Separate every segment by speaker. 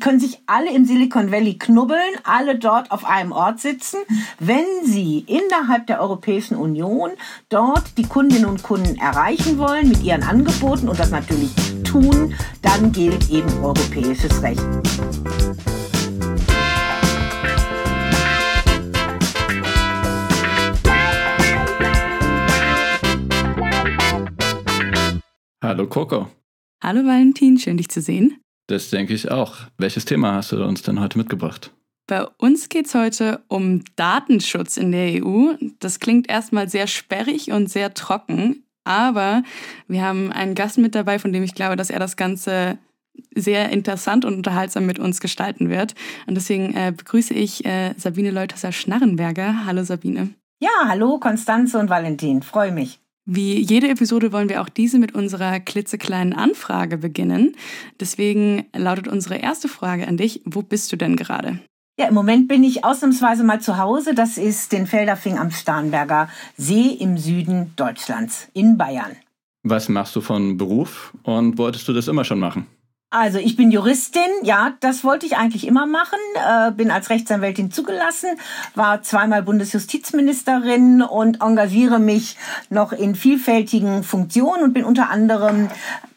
Speaker 1: können sich alle im Silicon Valley knubbeln, alle dort auf einem Ort sitzen. Wenn sie innerhalb der Europäischen Union dort die Kundinnen und Kunden erreichen wollen mit ihren Angeboten und das natürlich tun, dann gilt eben europäisches Recht.
Speaker 2: Hallo Coco.
Speaker 3: Hallo Valentin, schön dich zu sehen.
Speaker 2: Das denke ich auch. Welches Thema hast du uns denn heute mitgebracht?
Speaker 3: Bei uns geht es heute um Datenschutz in der EU. Das klingt erstmal sehr sperrig und sehr trocken, aber wir haben einen Gast mit dabei, von dem ich glaube, dass er das Ganze sehr interessant und unterhaltsam mit uns gestalten wird. Und deswegen äh, begrüße ich äh, Sabine Leuthasser-Schnarrenberger. Hallo Sabine.
Speaker 1: Ja, hallo Konstanze und Valentin. Freue mich.
Speaker 3: Wie jede Episode wollen wir auch diese mit unserer klitzekleinen Anfrage beginnen. Deswegen lautet unsere erste Frage an dich, wo bist du denn gerade?
Speaker 1: Ja, im Moment bin ich ausnahmsweise mal zu Hause. Das ist den Felderfing am Starnberger See im Süden Deutschlands, in Bayern.
Speaker 2: Was machst du von Beruf und wolltest du das immer schon machen?
Speaker 1: Also ich bin Juristin, ja, das wollte ich eigentlich immer machen, äh, bin als Rechtsanwältin zugelassen, war zweimal Bundesjustizministerin und engagiere mich noch in vielfältigen Funktionen und bin unter anderem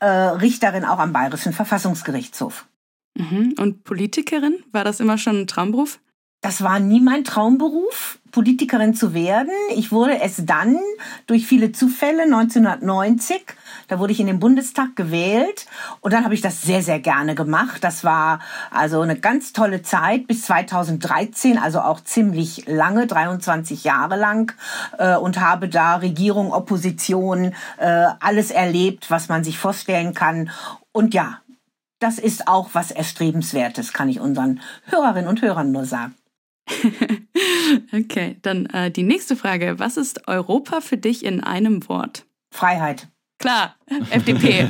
Speaker 1: äh, Richterin auch am Bayerischen Verfassungsgerichtshof.
Speaker 3: Mhm. Und Politikerin, war das immer schon ein Traumberuf?
Speaker 1: Das war nie mein Traumberuf, Politikerin zu werden. Ich wurde es dann durch viele Zufälle 1990. Da wurde ich in den Bundestag gewählt und dann habe ich das sehr, sehr gerne gemacht. Das war also eine ganz tolle Zeit bis 2013, also auch ziemlich lange, 23 Jahre lang äh, und habe da Regierung, Opposition, äh, alles erlebt, was man sich vorstellen kann. Und ja, das ist auch was Erstrebenswertes, kann ich unseren Hörerinnen und Hörern nur sagen.
Speaker 3: okay, dann äh, die nächste Frage. Was ist Europa für dich in einem Wort?
Speaker 1: Freiheit.
Speaker 3: Klar, FDP.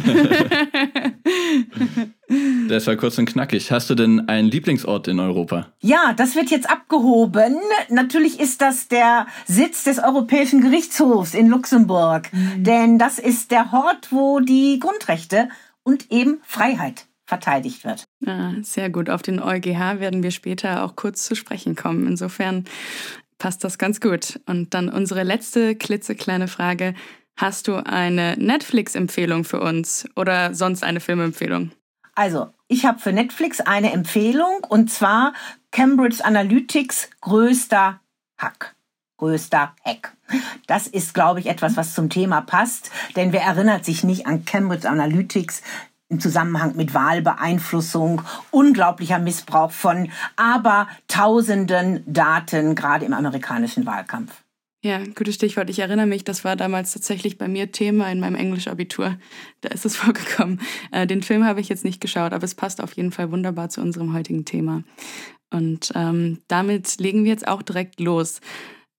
Speaker 2: das war kurz und knackig. Hast du denn einen Lieblingsort in Europa?
Speaker 1: Ja, das wird jetzt abgehoben. Natürlich ist das der Sitz des Europäischen Gerichtshofs in Luxemburg. Mhm. Denn das ist der Ort, wo die Grundrechte und eben Freiheit verteidigt wird.
Speaker 3: Ah, sehr gut. Auf den EuGH werden wir später auch kurz zu sprechen kommen. Insofern passt das ganz gut. Und dann unsere letzte klitzekleine Frage. Hast du eine Netflix-Empfehlung für uns oder sonst eine Filmempfehlung?
Speaker 1: Also, ich habe für Netflix eine Empfehlung und zwar Cambridge Analytics größter Hack. Größter Hack. Das ist, glaube ich, etwas, was zum Thema passt, denn wer erinnert sich nicht an Cambridge Analytics, im Zusammenhang mit Wahlbeeinflussung, unglaublicher Missbrauch von aber tausenden Daten, gerade im amerikanischen Wahlkampf.
Speaker 3: Ja, gutes Stichwort. Ich erinnere mich, das war damals tatsächlich bei mir Thema in meinem Englischabitur. Da ist es vorgekommen. Äh, den Film habe ich jetzt nicht geschaut, aber es passt auf jeden Fall wunderbar zu unserem heutigen Thema. Und ähm, damit legen wir jetzt auch direkt los.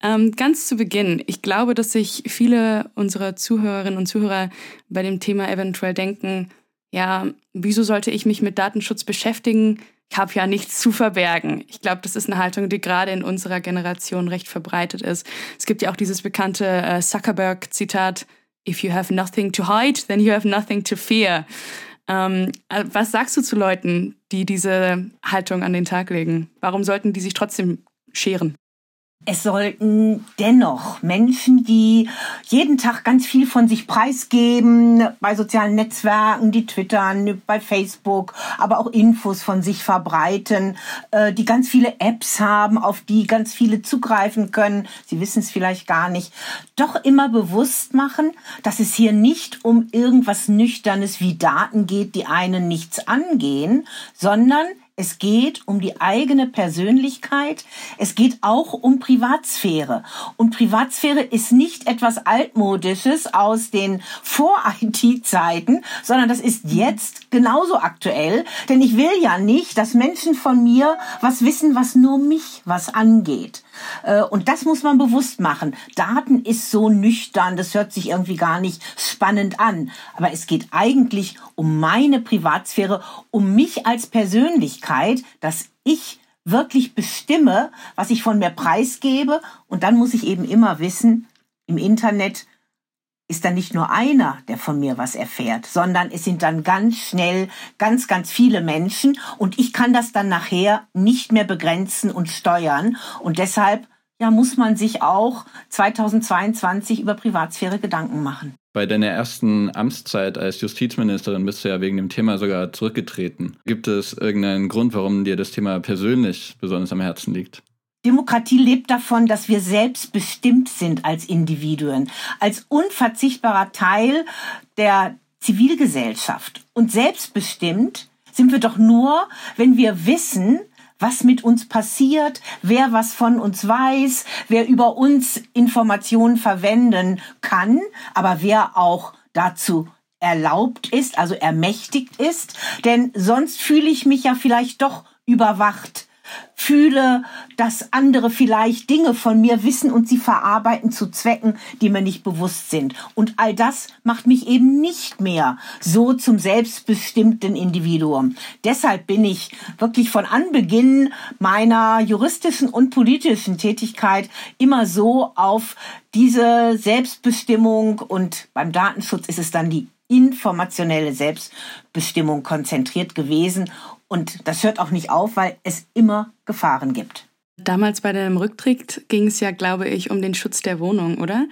Speaker 3: Ähm, ganz zu Beginn, ich glaube, dass sich viele unserer Zuhörerinnen und Zuhörer bei dem Thema eventuell denken, ja, wieso sollte ich mich mit Datenschutz beschäftigen? Ich habe ja nichts zu verbergen. Ich glaube, das ist eine Haltung, die gerade in unserer Generation recht verbreitet ist. Es gibt ja auch dieses bekannte äh, Zuckerberg-Zitat, If you have nothing to hide, then you have nothing to fear. Ähm, äh, was sagst du zu Leuten, die diese Haltung an den Tag legen? Warum sollten die sich trotzdem scheren?
Speaker 1: Es sollten dennoch Menschen, die jeden Tag ganz viel von sich preisgeben, bei sozialen Netzwerken, die twittern, bei Facebook, aber auch Infos von sich verbreiten, äh, die ganz viele Apps haben, auf die ganz viele zugreifen können, sie wissen es vielleicht gar nicht, doch immer bewusst machen, dass es hier nicht um irgendwas Nüchternes wie Daten geht, die einen nichts angehen, sondern es geht um die eigene Persönlichkeit. Es geht auch um Privatsphäre. Und Privatsphäre ist nicht etwas Altmodisches aus den Vor-IT-Zeiten, sondern das ist jetzt genauso aktuell. Denn ich will ja nicht, dass Menschen von mir was wissen, was nur mich was angeht. Äh, und das muss man bewusst machen. Daten ist so nüchtern, das hört sich irgendwie gar nicht spannend an. Aber es geht eigentlich um meine Privatsphäre, um mich als Persönlichkeit, dass ich wirklich bestimme, was ich von mir preisgebe. Und dann muss ich eben immer wissen, im Internet ist dann nicht nur einer, der von mir was erfährt, sondern es sind dann ganz schnell ganz, ganz viele Menschen und ich kann das dann nachher nicht mehr begrenzen und steuern und deshalb ja, muss man sich auch 2022 über Privatsphäre Gedanken machen.
Speaker 2: Bei deiner ersten Amtszeit als Justizministerin bist du ja wegen dem Thema sogar zurückgetreten. Gibt es irgendeinen Grund, warum dir das Thema persönlich besonders am Herzen liegt?
Speaker 1: Demokratie lebt davon, dass wir selbstbestimmt sind als Individuen, als unverzichtbarer Teil der Zivilgesellschaft. Und selbstbestimmt sind wir doch nur, wenn wir wissen, was mit uns passiert, wer was von uns weiß, wer über uns Informationen verwenden kann, aber wer auch dazu erlaubt ist, also ermächtigt ist. Denn sonst fühle ich mich ja vielleicht doch überwacht fühle, dass andere vielleicht Dinge von mir wissen und sie verarbeiten zu Zwecken, die mir nicht bewusst sind. Und all das macht mich eben nicht mehr so zum selbstbestimmten Individuum. Deshalb bin ich wirklich von Anbeginn meiner juristischen und politischen Tätigkeit immer so auf diese Selbstbestimmung und beim Datenschutz ist es dann die informationelle Selbstbestimmung konzentriert gewesen und das hört auch nicht auf, weil es immer Gefahren gibt.
Speaker 3: Damals bei deinem Rücktritt ging es ja, glaube ich, um den Schutz der Wohnung, oder?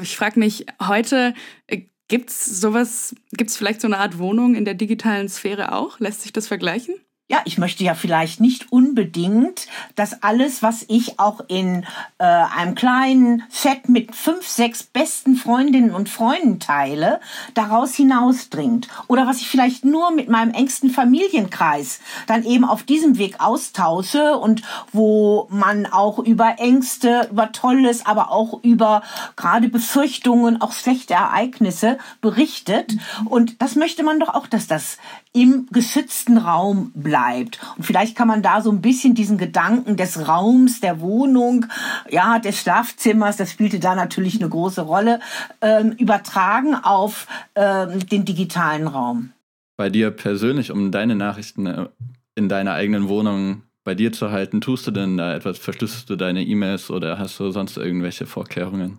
Speaker 3: Ich frage mich heute, äh, gibt es sowas, gibt es vielleicht so eine Art Wohnung in der digitalen Sphäre auch? Lässt sich das vergleichen?
Speaker 1: Ja, ich möchte ja vielleicht nicht unbedingt, dass alles, was ich auch in äh, einem kleinen Chat mit fünf, sechs besten Freundinnen und Freunden teile, daraus hinausdringt. Oder was ich vielleicht nur mit meinem engsten Familienkreis dann eben auf diesem Weg austausche und wo man auch über Ängste, über Tolles, aber auch über gerade Befürchtungen, auch schlechte Ereignisse berichtet. Und das möchte man doch auch, dass das im geschützten Raum bleibt. Und vielleicht kann man da so ein bisschen diesen Gedanken des Raums, der Wohnung, ja, des Schlafzimmers, das spielte da natürlich eine große Rolle, ähm, übertragen auf ähm, den digitalen Raum.
Speaker 2: Bei dir persönlich, um deine Nachrichten äh, in deiner eigenen Wohnung bei dir zu halten, tust du denn da etwas? Verschlüsselst du deine E-Mails oder hast du sonst irgendwelche Vorkehrungen?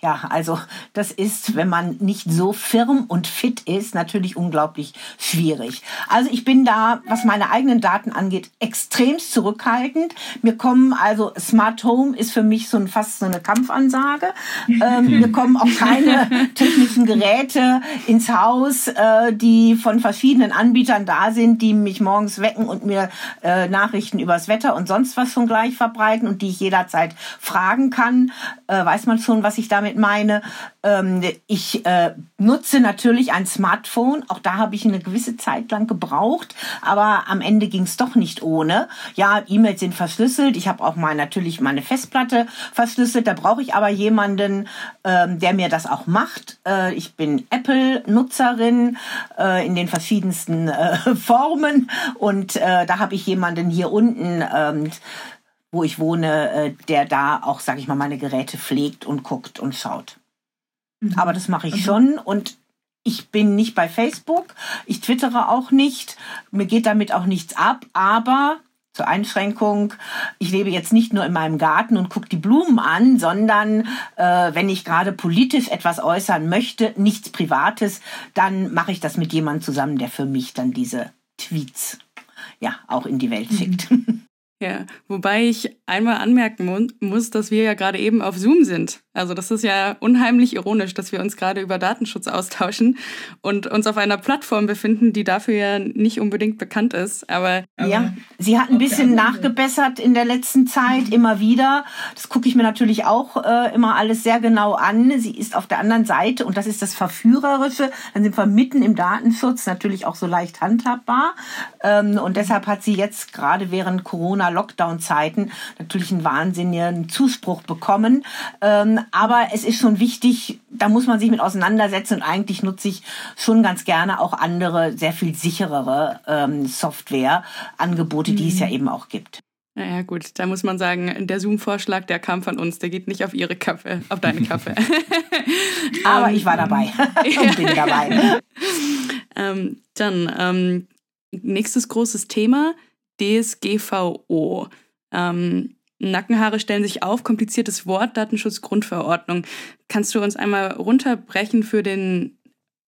Speaker 1: Ja, also das ist, wenn man nicht so firm und fit ist, natürlich unglaublich schwierig. Also ich bin da, was meine eigenen Daten angeht, extremst zurückhaltend. Mir kommen also Smart Home ist für mich so ein, fast so eine Kampfansage. Ähm, mir kommen auch keine technischen Geräte ins Haus, äh, die von verschiedenen Anbietern da sind, die mich morgens wecken und mir äh, Nachrichten übers Wetter und sonst was schon gleich verbreiten und die ich jederzeit fragen kann. Äh, weiß man schon, was ich damit meine. Ähm, ich äh, nutze natürlich ein Smartphone. Auch da habe ich eine gewisse Zeit lang gebraucht, aber am Ende ging es doch nicht ohne. Ja, E-Mails sind verschlüsselt. Ich habe auch mal natürlich meine Festplatte verschlüsselt. Da brauche ich aber jemanden, ähm, der mir das auch macht. Äh, ich bin Apple-Nutzerin äh, in den verschiedensten äh, Formen und äh, da habe ich jemanden hier unten. Ähm, wo ich wohne, äh, der da auch, sage ich mal, meine Geräte pflegt und guckt und schaut. Mhm. Aber das mache ich okay. schon und ich bin nicht bei Facebook, ich twittere auch nicht, mir geht damit auch nichts ab, aber zur Einschränkung, ich lebe jetzt nicht nur in meinem Garten und gucke die Blumen an, sondern äh, wenn ich gerade politisch etwas äußern möchte, nichts Privates, dann mache ich das mit jemandem zusammen, der für mich dann diese Tweets ja auch in die Welt schickt. Mhm.
Speaker 3: Ja, wobei ich einmal anmerken mu muss, dass wir ja gerade eben auf Zoom sind. Also das ist ja unheimlich ironisch, dass wir uns gerade über Datenschutz austauschen und uns auf einer Plattform befinden, die dafür ja nicht unbedingt bekannt ist. Aber
Speaker 1: ja, sie hat ein bisschen nachgebessert in der letzten Zeit immer wieder. Das gucke ich mir natürlich auch äh, immer alles sehr genau an. Sie ist auf der anderen Seite und das ist das Verführerische. Dann sind wir mitten im Datenschutz, natürlich auch so leicht handhabbar. Ähm, und deshalb hat sie jetzt gerade während Corona Corona-Lockdown-Zeiten natürlich einen wahnsinnigen Zuspruch bekommen. Ähm, aber es ist schon wichtig, da muss man sich mit auseinandersetzen und eigentlich nutze ich schon ganz gerne auch andere, sehr viel sicherere ähm, Software-Angebote, die mhm. es ja eben auch gibt.
Speaker 3: Naja, gut, da muss man sagen, der Zoom-Vorschlag, der kam von uns, der geht nicht auf Ihre Kaffee, auf deine Kaffee.
Speaker 1: Aber ich war dabei und bin dabei.
Speaker 3: ähm, dann ähm, nächstes großes Thema, DSGVO. Ähm, Nackenhaare stellen sich auf, kompliziertes Wort, Datenschutzgrundverordnung. Kannst du uns einmal runterbrechen für den,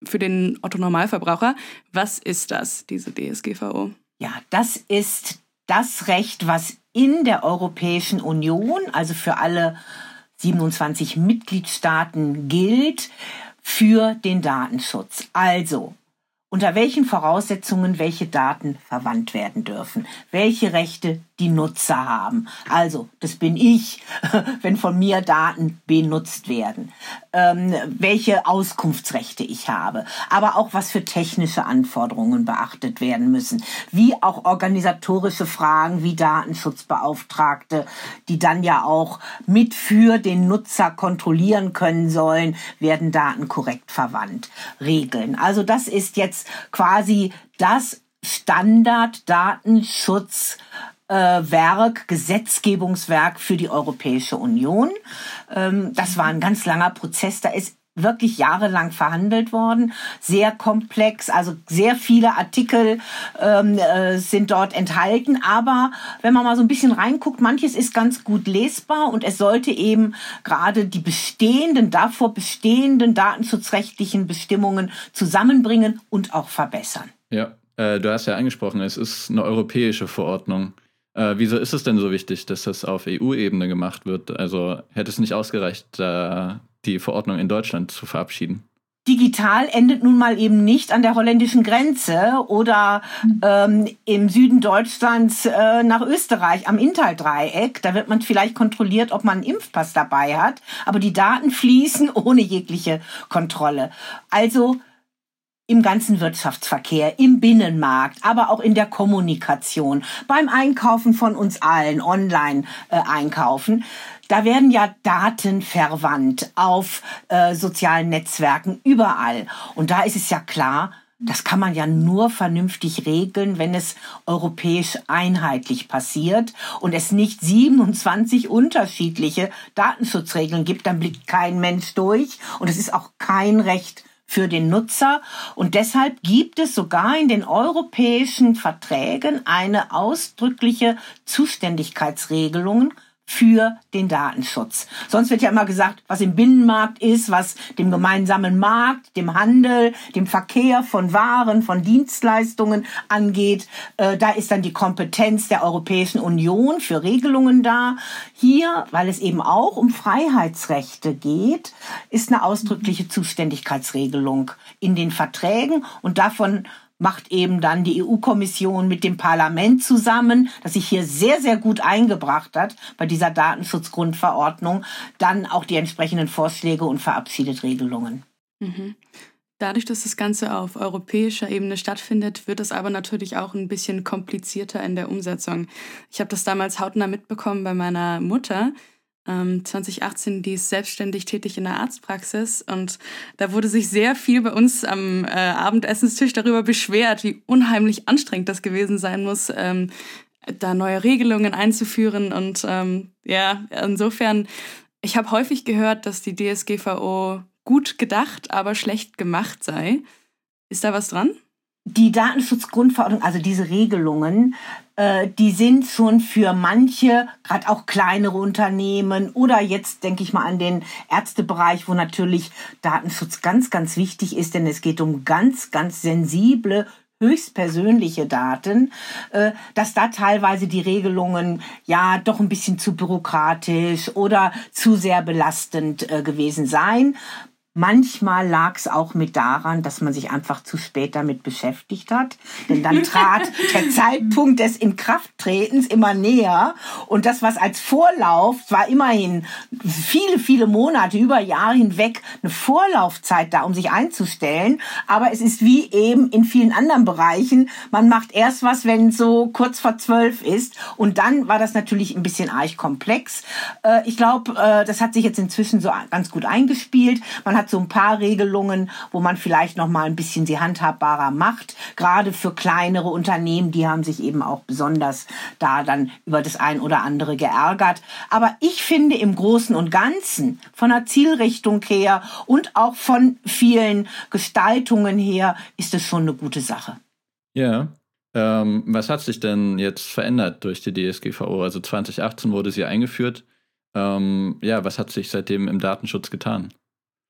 Speaker 3: für den Otto-Normalverbraucher? Was ist das, diese DSGVO?
Speaker 1: Ja, das ist das Recht, was in der Europäischen Union, also für alle 27 Mitgliedstaaten gilt, für den Datenschutz. Also, unter welchen Voraussetzungen welche Daten verwandt werden dürfen, welche Rechte die Nutzer haben. Also, das bin ich, wenn von mir Daten benutzt werden, ähm, welche Auskunftsrechte ich habe, aber auch was für technische Anforderungen beachtet werden müssen, wie auch organisatorische Fragen wie Datenschutzbeauftragte, die dann ja auch mit für den Nutzer kontrollieren können sollen, werden Daten korrekt verwandt, regeln. Also das ist jetzt quasi das Standard-Datenschutz äh, Werk, Gesetzgebungswerk für die Europäische Union. Ähm, das war ein ganz langer Prozess. Da ist wirklich jahrelang verhandelt worden, sehr komplex, also sehr viele Artikel ähm, äh, sind dort enthalten, aber wenn man mal so ein bisschen reinguckt, manches ist ganz gut lesbar und es sollte eben gerade die bestehenden, davor bestehenden datenschutzrechtlichen Bestimmungen zusammenbringen und auch verbessern.
Speaker 2: Ja, äh, du hast ja angesprochen, es ist eine europäische Verordnung. Äh, wieso ist es denn so wichtig, dass das auf EU-Ebene gemacht wird? Also hätte es nicht ausgereicht, äh, die Verordnung in Deutschland zu verabschieden?
Speaker 1: Digital endet nun mal eben nicht an der holländischen Grenze oder ähm, im Süden Deutschlands äh, nach Österreich am Inntal-Dreieck. Da wird man vielleicht kontrolliert, ob man einen Impfpass dabei hat, aber die Daten fließen ohne jegliche Kontrolle. Also im ganzen Wirtschaftsverkehr, im Binnenmarkt, aber auch in der Kommunikation, beim Einkaufen von uns allen, online äh, einkaufen. Da werden ja Daten verwandt auf äh, sozialen Netzwerken überall. Und da ist es ja klar, das kann man ja nur vernünftig regeln, wenn es europäisch einheitlich passiert und es nicht 27 unterschiedliche Datenschutzregeln gibt, dann blickt kein Mensch durch und es ist auch kein Recht für den Nutzer. Und deshalb gibt es sogar in den europäischen Verträgen eine ausdrückliche Zuständigkeitsregelung für den Datenschutz. Sonst wird ja immer gesagt, was im Binnenmarkt ist, was dem gemeinsamen Markt, dem Handel, dem Verkehr von Waren, von Dienstleistungen angeht. Äh, da ist dann die Kompetenz der Europäischen Union für Regelungen da. Hier, weil es eben auch um Freiheitsrechte geht, ist eine ausdrückliche Zuständigkeitsregelung in den Verträgen und davon macht eben dann die EU-Kommission mit dem Parlament zusammen, das sich hier sehr, sehr gut eingebracht hat bei dieser Datenschutzgrundverordnung, dann auch die entsprechenden Vorschläge und verabschiedet Regelungen.
Speaker 3: Mhm. Dadurch, dass das Ganze auf europäischer Ebene stattfindet, wird es aber natürlich auch ein bisschen komplizierter in der Umsetzung. Ich habe das damals hautnah mitbekommen bei meiner Mutter, 2018, ähm, die ist selbstständig tätig in der Arztpraxis und da wurde sich sehr viel bei uns am äh, Abendessenstisch darüber beschwert, wie unheimlich anstrengend das gewesen sein muss, ähm, da neue Regelungen einzuführen und ähm, ja, insofern, ich habe häufig gehört, dass die DSGVO gut gedacht, aber schlecht gemacht sei. Ist da was dran?
Speaker 1: Die Datenschutzgrundverordnung, also diese Regelungen, äh, die sind schon für manche, gerade auch kleinere Unternehmen oder jetzt denke ich mal an den Ärztebereich, wo natürlich Datenschutz ganz, ganz wichtig ist, denn es geht um ganz, ganz sensible höchstpersönliche Daten, äh, dass da teilweise die Regelungen ja doch ein bisschen zu bürokratisch oder zu sehr belastend äh, gewesen seien. Manchmal lag es auch mit daran, dass man sich einfach zu spät damit beschäftigt hat. Denn dann trat der Zeitpunkt des Inkrafttretens immer näher. Und das, was als Vorlauf war immerhin viele, viele Monate, über Jahre hinweg eine Vorlaufzeit da, um sich einzustellen. Aber es ist wie eben in vielen anderen Bereichen. Man macht erst was, wenn es so kurz vor zwölf ist. Und dann war das natürlich ein bisschen arg komplex. Äh, ich glaube, äh, das hat sich jetzt inzwischen so ganz gut eingespielt. Man hat so ein paar Regelungen, wo man vielleicht noch mal ein bisschen sie handhabbarer macht. Gerade für kleinere Unternehmen, die haben sich eben auch besonders da dann über das ein oder andere geärgert. Aber ich finde im Großen und Ganzen von der Zielrichtung her und auch von vielen Gestaltungen her ist es schon eine gute Sache.
Speaker 2: Ja, Ähm, was hat sich denn jetzt verändert durch die DSGVO? Also 2018 wurde sie eingeführt. Ähm, ja, was hat sich seitdem im Datenschutz getan?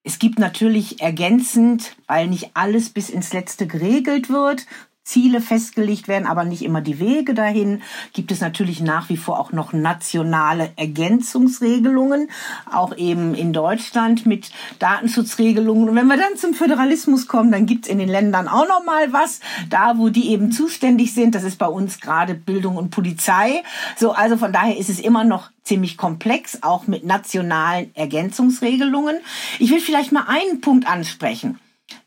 Speaker 1: Es gibt natürlich ergänzend, weil nicht alles bis ins Letzte geregelt wird, Ziele festgelegt werden, aber nicht immer die Wege dahin. Gibt es natürlich nach wie vor auch noch nationale Ergänzungsregelungen, auch eben in Deutschland mit Datenschutzregelungen. Und wenn wir dann zum Föderalismus kommen, dann gibt es in den Ländern auch noch mal was, da wo die eben zuständig sind. Das ist bei uns gerade Bildung und Polizei. So, also von daher ist es immer noch ziemlich komplex, auch mit nationalen Ergänzungsregelungen. Ich will vielleicht mal einen Punkt ansprechen.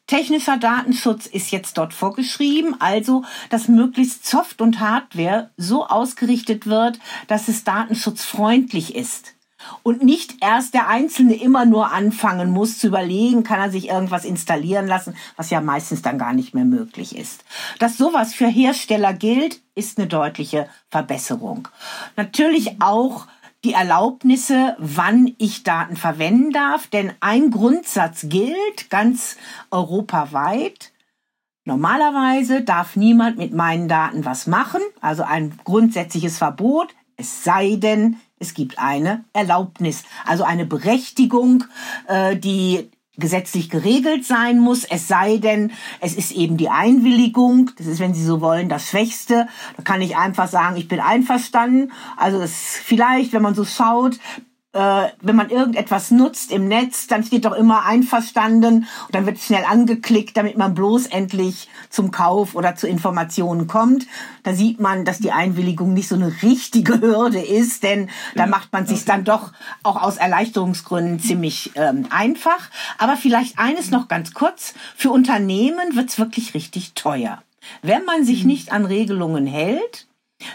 Speaker 1: Technischer Datenschutz ist jetzt dort vorgeschrieben, also dass möglichst Soft- und Hardware so ausgerichtet wird, dass es datenschutzfreundlich ist. Und nicht erst der Einzelne immer nur anfangen muss zu überlegen, kann er sich irgendwas installieren lassen, was ja meistens dann gar nicht mehr möglich ist. Dass sowas für Hersteller gilt, ist eine deutliche Verbesserung. Natürlich auch die Erlaubnisse, wann ich Daten verwenden darf. Denn ein Grundsatz gilt ganz europaweit. Normalerweise darf niemand mit meinen Daten was machen, also ein grundsätzliches Verbot, es sei denn, es gibt eine Erlaubnis, also eine Berechtigung, äh, die gesetzlich geregelt sein muss, es sei denn, es ist eben die Einwilligung, das ist, wenn Sie so wollen, das Schwächste. Da kann ich einfach sagen, ich bin einverstanden. Also das vielleicht, wenn man so schaut, äh, wenn man irgendetwas nutzt im Netz, dann steht doch immer einverstanden und dann wird schnell angeklickt, damit man bloß endlich zum Kauf oder zu Informationen kommt. Da sieht man, dass die Einwilligung nicht so eine richtige Hürde ist, denn da macht man sich dann doch auch aus Erleichterungsgründen ziemlich ähm, einfach. Aber vielleicht eines noch ganz kurz. Für Unternehmen wird's wirklich richtig teuer. Wenn man sich mhm. nicht an Regelungen hält,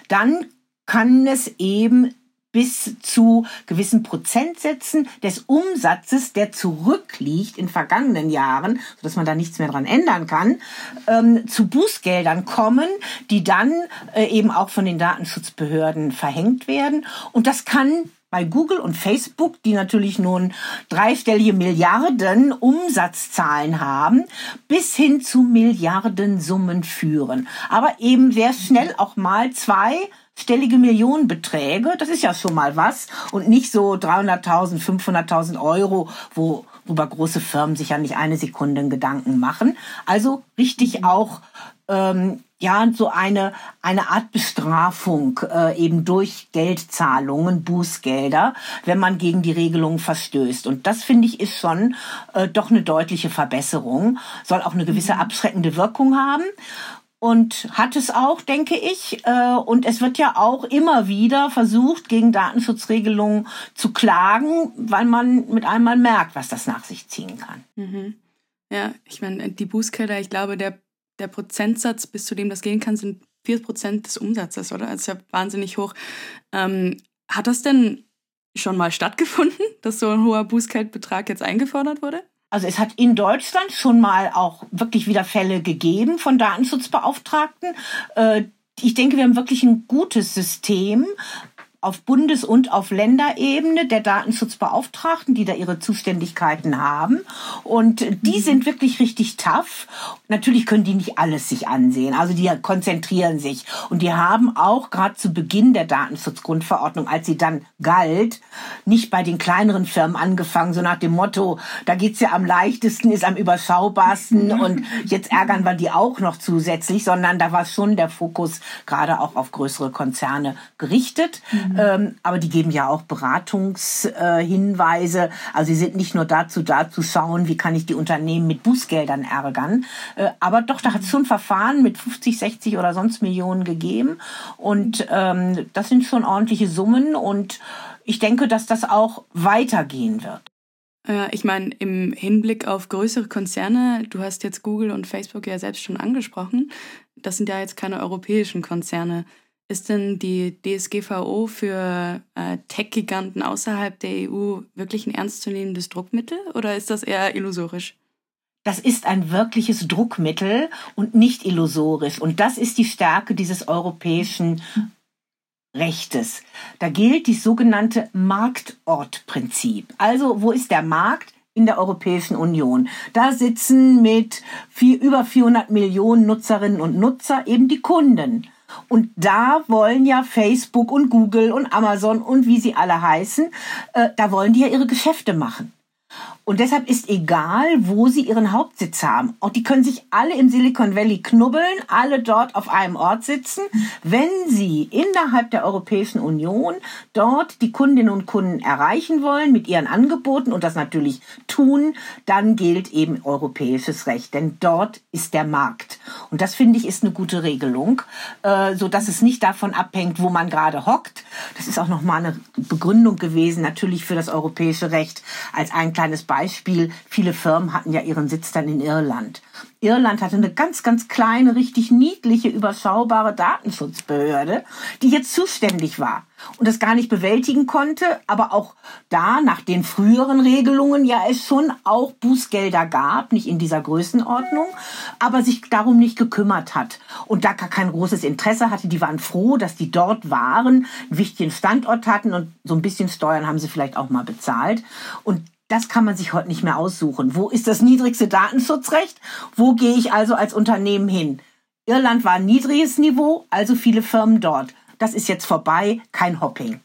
Speaker 1: dann kann es eben bis zu gewissen Prozentsätzen des Umsatzes, der zurückliegt in vergangenen Jahren, sodass man da nichts mehr dran ändern kann, ähm, zu Bußgeldern kommen, die dann äh, eben auch von den Datenschutzbehörden verhängt werden. Und das kann bei Google und Facebook, die natürlich nun dreistellige Milliarden Umsatzzahlen haben, bis hin zu Milliardensummen führen. Aber eben sehr schnell auch mal zwei stellige Millionenbeträge, das ist ja schon mal was und nicht so 300.000, 500.000 Euro, wo, worüber große Firmen sich ja nicht eine Sekunde Gedanken machen. Also richtig auch ähm, ja so eine eine Art Bestrafung äh, eben durch Geldzahlungen, Bußgelder, wenn man gegen die Regelungen verstößt. Und das finde ich ist schon äh, doch eine deutliche Verbesserung, soll auch eine gewisse mhm. abschreckende Wirkung haben und hat es auch, denke ich. Äh, und es wird ja auch immer wieder versucht, gegen Datenschutzregelungen zu klagen, weil man mit einmal merkt, was das nach sich ziehen kann.
Speaker 3: Mhm. Ja, ich meine, die Bußgelder, ich glaube, der, der Prozentsatz, bis zu dem das gehen kann, sind 4% des Umsatzes, oder? Das ist ja wahnsinnig hoch. Ähm, hat das denn schon mal stattgefunden, dass so ein hoher Bußgeldbetrag jetzt eingefordert wurde?
Speaker 1: Also es hat in Deutschland schon mal auch wirklich wieder Fälle gegeben von Datenschutzbeauftragten. Äh, ich denke, wir haben wirklich ein gutes System, auf Bundes- und auf Länderebene der Datenschutzbeauftragten, die da ihre Zuständigkeiten haben. Und die mhm. sind wirklich richtig tough. Natürlich können die nicht alles sich ansehen. Also die konzentrieren sich. Und die haben auch gerade zu Beginn der Datenschutzgrundverordnung, als sie dann galt, nicht bei den kleineren Firmen angefangen, so nach dem Motto, da geht's ja am leichtesten, ist am überschaubarsten mhm. und jetzt ärgern wir die auch noch zusätzlich, sondern da war schon der Fokus gerade auch auf größere Konzerne gerichtet. Mhm. Mhm. Ähm, aber die geben ja auch Beratungshinweise. Äh, also sie sind nicht nur dazu da zu schauen, wie kann ich die Unternehmen mit Bußgeldern ärgern. Äh, aber doch, da hat es schon Verfahren mit 50, 60 oder sonst Millionen gegeben. Und ähm, das sind schon ordentliche Summen. Und ich denke, dass das auch weitergehen wird.
Speaker 3: Ich meine, im Hinblick auf größere Konzerne, du hast jetzt Google und Facebook ja selbst schon angesprochen, das sind ja jetzt keine europäischen Konzerne. Ist denn die DSGVO für äh, Tech-Giganten außerhalb der EU wirklich ein ernstzunehmendes Druckmittel oder ist das eher illusorisch?
Speaker 1: Das ist ein wirkliches Druckmittel und nicht illusorisch. Und das ist die Stärke dieses europäischen Rechtes. Da gilt die sogenannte Marktortprinzip. Also, wo ist der Markt? in der Europäischen Union. Da sitzen mit vier, über 400 Millionen Nutzerinnen und Nutzer eben die Kunden. Und da wollen ja Facebook und Google und Amazon und wie sie alle heißen, äh, da wollen die ja ihre Geschäfte machen. Und deshalb ist egal, wo sie ihren Hauptsitz haben. Auch die können sich alle im Silicon Valley knubbeln, alle dort auf einem Ort sitzen. Wenn sie innerhalb der Europäischen Union dort die Kundinnen und Kunden erreichen wollen mit ihren Angeboten und das natürlich tun, dann gilt eben europäisches Recht. Denn dort ist der Markt. Und das finde ich ist eine gute Regelung, äh, so dass es nicht davon abhängt, wo man gerade hockt. Das ist auch nochmal eine Begründung gewesen, natürlich für das europäische Recht als ein kleines Beispiel, viele Firmen hatten ja ihren Sitz dann in Irland. Irland hatte eine ganz, ganz kleine, richtig niedliche, überschaubare Datenschutzbehörde, die jetzt zuständig war und das gar nicht bewältigen konnte, aber auch da nach den früheren Regelungen ja es schon auch Bußgelder gab, nicht in dieser Größenordnung, aber sich darum nicht gekümmert hat und da gar kein großes Interesse hatte. Die waren froh, dass die dort waren, einen wichtigen Standort hatten und so ein bisschen Steuern haben sie vielleicht auch mal bezahlt und das kann man sich heute nicht mehr aussuchen. Wo ist das niedrigste Datenschutzrecht? Wo gehe ich also als Unternehmen hin? Irland war ein niedriges Niveau, also viele Firmen dort. Das ist jetzt vorbei, kein Hopping.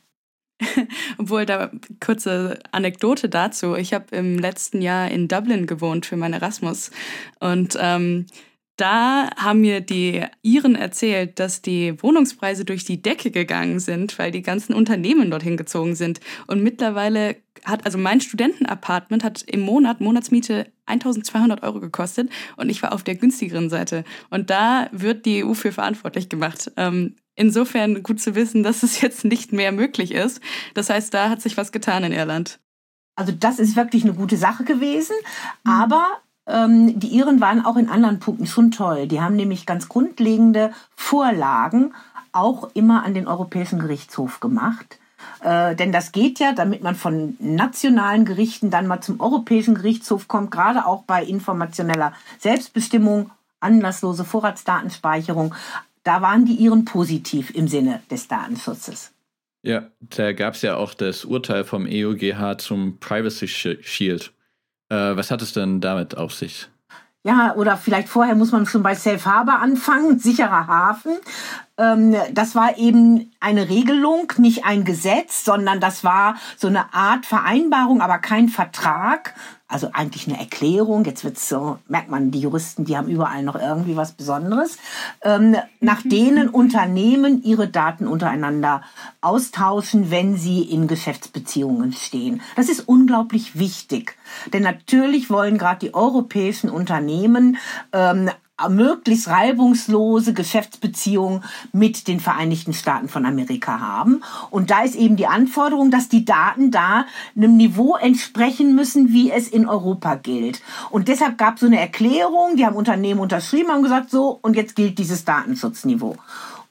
Speaker 3: Obwohl, da kurze Anekdote dazu. Ich habe im letzten Jahr in Dublin gewohnt für mein Erasmus. Und ähm, da haben mir die Iren erzählt, dass die Wohnungspreise durch die Decke gegangen sind, weil die ganzen Unternehmen dorthin gezogen sind. Und mittlerweile hat, also mein Studentenapartment hat im Monat Monatsmiete 1200 Euro gekostet und ich war auf der günstigeren Seite. Und da wird die EU für verantwortlich gemacht. Ähm, insofern gut zu wissen, dass es jetzt nicht mehr möglich ist. Das heißt, da hat sich was getan in Irland.
Speaker 1: Also das ist wirklich eine gute Sache gewesen, aber ähm, die Iren waren auch in anderen Punkten schon toll. Die haben nämlich ganz grundlegende Vorlagen auch immer an den Europäischen Gerichtshof gemacht. Äh, denn das geht ja, damit man von nationalen Gerichten dann mal zum Europäischen Gerichtshof kommt, gerade auch bei informationeller Selbstbestimmung, anlasslose Vorratsdatenspeicherung. Da waren die Iren positiv im Sinne des Datenschutzes.
Speaker 2: Ja, da gab es ja auch das Urteil vom EUGH zum Privacy Shield. Äh, was hat es denn damit auf sich?
Speaker 1: Ja, oder vielleicht vorher muss man schon bei Safe Harbor anfangen, sicherer Hafen. Ähm, das war eben eine Regelung, nicht ein Gesetz, sondern das war so eine Art Vereinbarung, aber kein Vertrag. Also eigentlich eine Erklärung. Jetzt wird's so, merkt man, die Juristen, die haben überall noch irgendwie was Besonderes, ähm, nach mhm. denen Unternehmen ihre Daten untereinander austauschen, wenn sie in Geschäftsbeziehungen stehen. Das ist unglaublich wichtig. Denn natürlich wollen gerade die europäischen Unternehmen ähm, möglichst reibungslose Geschäftsbeziehungen mit den Vereinigten Staaten von Amerika haben. Und da ist eben die Anforderung, dass die Daten da einem Niveau entsprechen müssen, wie es in Europa gilt. Und deshalb gab es so eine Erklärung, die haben Unternehmen unterschrieben und gesagt, so, und jetzt gilt dieses Datenschutzniveau.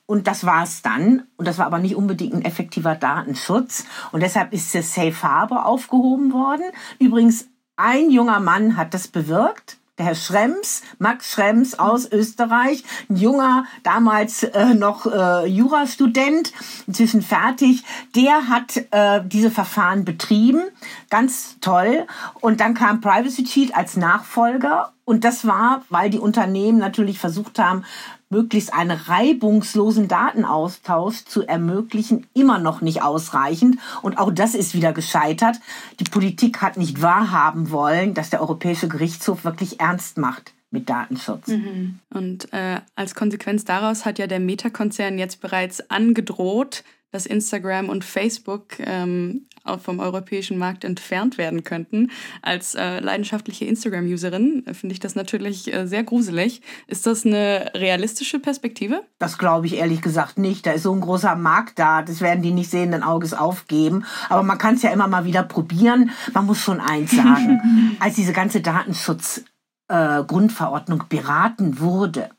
Speaker 1: Und das war es dann. Und das war aber nicht unbedingt ein effektiver Datenschutz. Und deshalb ist das Safe Harbor aufgehoben worden. Übrigens, ein junger Mann hat das bewirkt der Herr Schrems, Max Schrems aus Österreich, ein junger, damals äh, noch äh, Jurastudent, inzwischen fertig, der hat äh, diese Verfahren betrieben, ganz toll. Und dann kam Privacy Cheat als Nachfolger. Und das war, weil die Unternehmen natürlich versucht haben, möglichst einen reibungslosen Datenaustausch zu ermöglichen, immer noch nicht ausreichend. Und auch das ist wieder gescheitert. Die Politik hat nicht wahrhaben wollen, dass der Europäische Gerichtshof wirklich ernst macht mit Datenschutz.
Speaker 3: Mhm. Und äh, als Konsequenz daraus hat ja der Meta-Konzern jetzt bereits angedroht, dass Instagram und Facebook ähm, vom europäischen Markt entfernt werden könnten. Als äh, leidenschaftliche Instagram-Userin finde ich das natürlich äh, sehr gruselig. Ist das eine realistische Perspektive?
Speaker 1: Das glaube ich ehrlich gesagt nicht. Da ist so ein großer Markt da. Das werden die nicht sehenden Auges aufgeben. Aber man kann es ja immer mal wieder probieren. Man muss schon eins sagen. Als diese ganze Datenschutz-Grundverordnung äh, beraten wurde,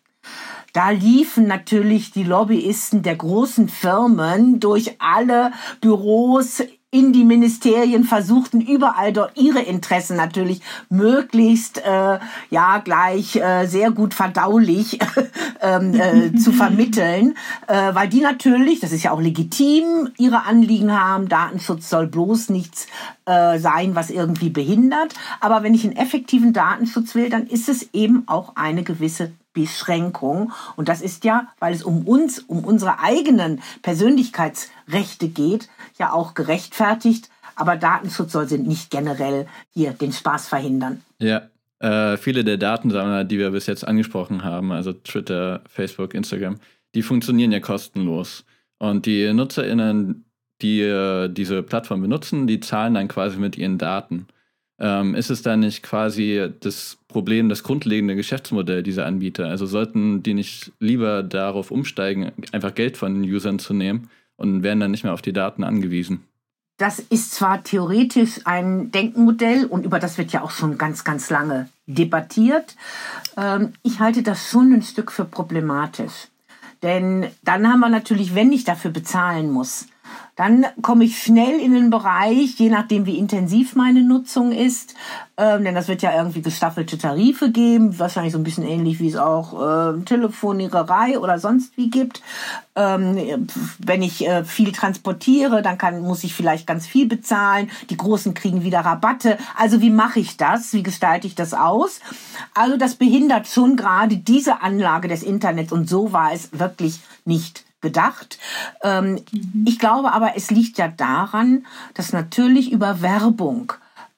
Speaker 1: da liefen natürlich die Lobbyisten der großen Firmen durch alle Büros in die Ministerien versuchten, überall dort ihre Interessen natürlich möglichst äh, ja gleich äh, sehr gut verdaulich ähm, äh, zu vermitteln, äh, weil die natürlich, das ist ja auch legitim, ihre Anliegen haben. Datenschutz soll bloß nichts äh, sein, was irgendwie behindert. Aber wenn ich einen effektiven Datenschutz will, dann ist es eben auch eine gewisse Beschränkung. Und das ist ja, weil es um uns, um unsere eigenen Persönlichkeitsrechte geht, ja auch gerechtfertigt. Aber Datenschutz soll nicht generell hier den Spaß verhindern.
Speaker 2: Ja, äh, viele der Datensammler, die wir bis jetzt angesprochen haben, also Twitter, Facebook, Instagram, die funktionieren ja kostenlos. Und die NutzerInnen, die äh, diese Plattform benutzen, die zahlen dann quasi mit ihren Daten. Ähm, ist es dann nicht quasi das Problem, das grundlegende Geschäftsmodell dieser Anbieter? Also sollten die nicht lieber darauf umsteigen, einfach Geld von den Usern zu nehmen und werden dann nicht mehr auf die Daten angewiesen?
Speaker 1: Das ist zwar theoretisch ein Denkmodell und über das wird ja auch schon ganz, ganz lange debattiert. Ähm, ich halte das schon ein Stück für problematisch. Denn dann haben wir natürlich, wenn ich dafür bezahlen muss, dann komme ich schnell in den Bereich, je nachdem wie intensiv meine Nutzung ist, ähm, denn das wird ja irgendwie gestaffelte Tarife geben, wahrscheinlich so ein bisschen ähnlich wie es auch äh, Telefoniererei oder sonst wie gibt. Ähm, wenn ich äh, viel transportiere, dann kann, muss ich vielleicht ganz viel bezahlen. Die Großen kriegen wieder Rabatte. Also wie mache ich das? Wie gestalte ich das aus? Also das behindert schon gerade diese Anlage des Internets und so war es wirklich nicht gedacht. Ähm, mhm. Ich glaube aber, es liegt ja daran, dass natürlich über Werbung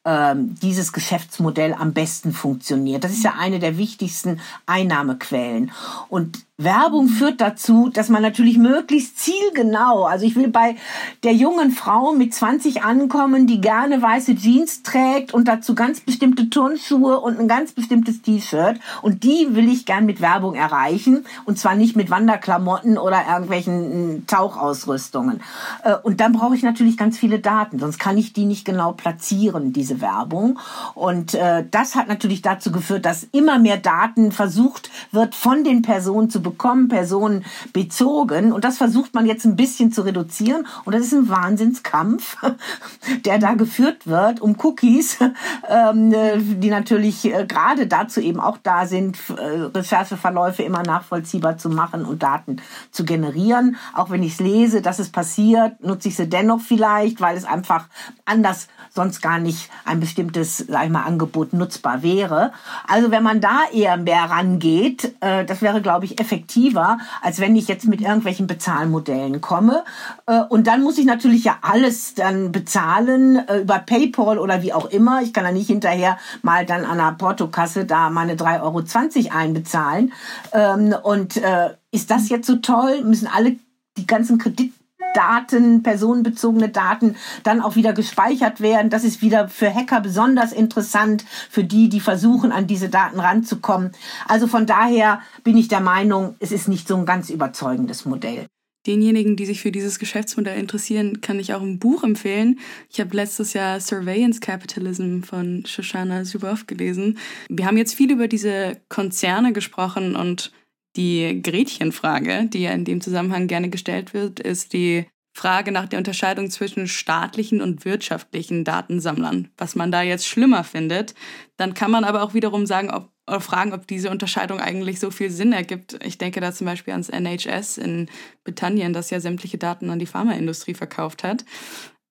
Speaker 1: ähm, dieses Geschäftsmodell am besten funktioniert. Das ist ja eine der wichtigsten Einnahmequellen. Und Werbung führt dazu, dass man natürlich möglichst zielgenau, also ich will bei der jungen Frau mit 20 ankommen, die gerne weiße Jeans trägt und dazu ganz bestimmte Turnschuhe und ein ganz bestimmtes T-Shirt und die will ich gern mit Werbung erreichen und zwar nicht mit Wanderklamotten oder irgendwelchen hm, Tauchausrüstungen. Äh, und dann brauche ich natürlich ganz viele Daten, sonst kann ich die nicht genau platzieren, diese Werbung. Und äh, das hat natürlich dazu geführt, dass immer mehr Daten versucht wird von den Personen zu bekommen, Personen bezogen. Und das versucht man jetzt ein bisschen zu reduzieren. Und das ist ein Wahnsinnskampf, der da geführt wird um Cookies, ähm, die natürlich äh, gerade dazu eben auch da sind, äh, Rechercheverläufe immer nachvollziehbar zu machen und Daten zu generieren. Auch wenn ich es lese, dass es passiert, nutze ich sie dennoch vielleicht, weil es einfach anders sonst gar nicht ein bestimmtes, sag ich mal, Angebot nutzbar wäre. Also wenn man da eher mehr rangeht, äh, das wäre, glaube ich, effektiver, als wenn ich jetzt mit irgendwelchen Bezahlmodellen komme. Äh, und dann muss ich natürlich ja alles dann bezahlen äh, über PayPal oder wie auch immer. Ich kann da nicht hinterher mal dann an der Portokasse da meine 3,20 Euro einbezahlen. Ähm, und äh, ist das jetzt so toll? Müssen alle die ganzen Kredit Daten, personenbezogene Daten dann auch wieder gespeichert werden. Das ist wieder für Hacker besonders interessant, für die, die versuchen, an diese Daten ranzukommen. Also von daher bin ich der Meinung, es ist nicht so ein ganz überzeugendes Modell.
Speaker 3: Denjenigen, die sich für dieses Geschäftsmodell interessieren, kann ich auch ein Buch empfehlen. Ich habe letztes Jahr Surveillance Capitalism von Shoshana Zuboff gelesen. Wir haben jetzt viel über diese Konzerne gesprochen und die Gretchenfrage, die ja in dem Zusammenhang gerne gestellt wird, ist die Frage nach der Unterscheidung zwischen staatlichen und wirtschaftlichen Datensammlern. Was man da jetzt schlimmer findet, dann kann man aber auch wiederum sagen, ob, oder fragen, ob diese Unterscheidung eigentlich so viel Sinn ergibt. Ich denke da zum Beispiel ans NHS in Britannien, das ja sämtliche Daten an die Pharmaindustrie verkauft hat.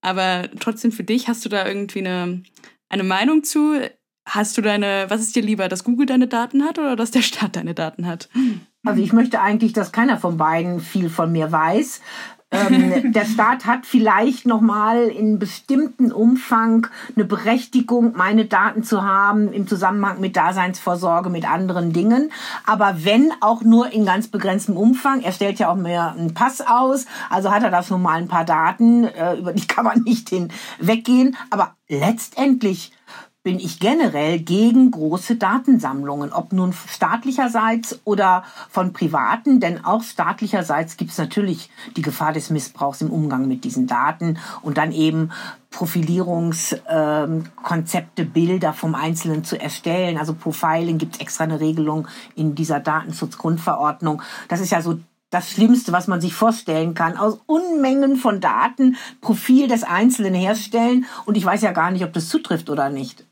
Speaker 3: Aber trotzdem für dich, hast du da irgendwie eine, eine Meinung zu? Hast du deine, was ist dir lieber, dass Google deine Daten hat oder dass der Staat deine Daten hat?
Speaker 1: Also ich möchte eigentlich, dass keiner von beiden viel von mir weiß. ähm, der Staat hat vielleicht noch mal in bestimmten Umfang eine Berechtigung, meine Daten zu haben im Zusammenhang mit Daseinsvorsorge, mit anderen Dingen. Aber wenn auch nur in ganz begrenztem Umfang. Er stellt ja auch mehr einen Pass aus, also hat er da schon mal ein paar Daten, äh, über die kann man nicht hinweggehen. Aber letztendlich bin ich generell gegen große Datensammlungen, ob nun staatlicherseits oder von Privaten, denn auch staatlicherseits gibt es natürlich die Gefahr des Missbrauchs im Umgang mit diesen Daten und dann eben Profilierungskonzepte, ähm, Bilder vom Einzelnen zu erstellen. Also Profiling gibt es extra eine Regelung in dieser Datenschutzgrundverordnung. Das ist ja so das Schlimmste, was man sich vorstellen kann. Aus Unmengen von Daten Profil des Einzelnen herstellen und ich weiß ja gar nicht, ob das zutrifft oder nicht.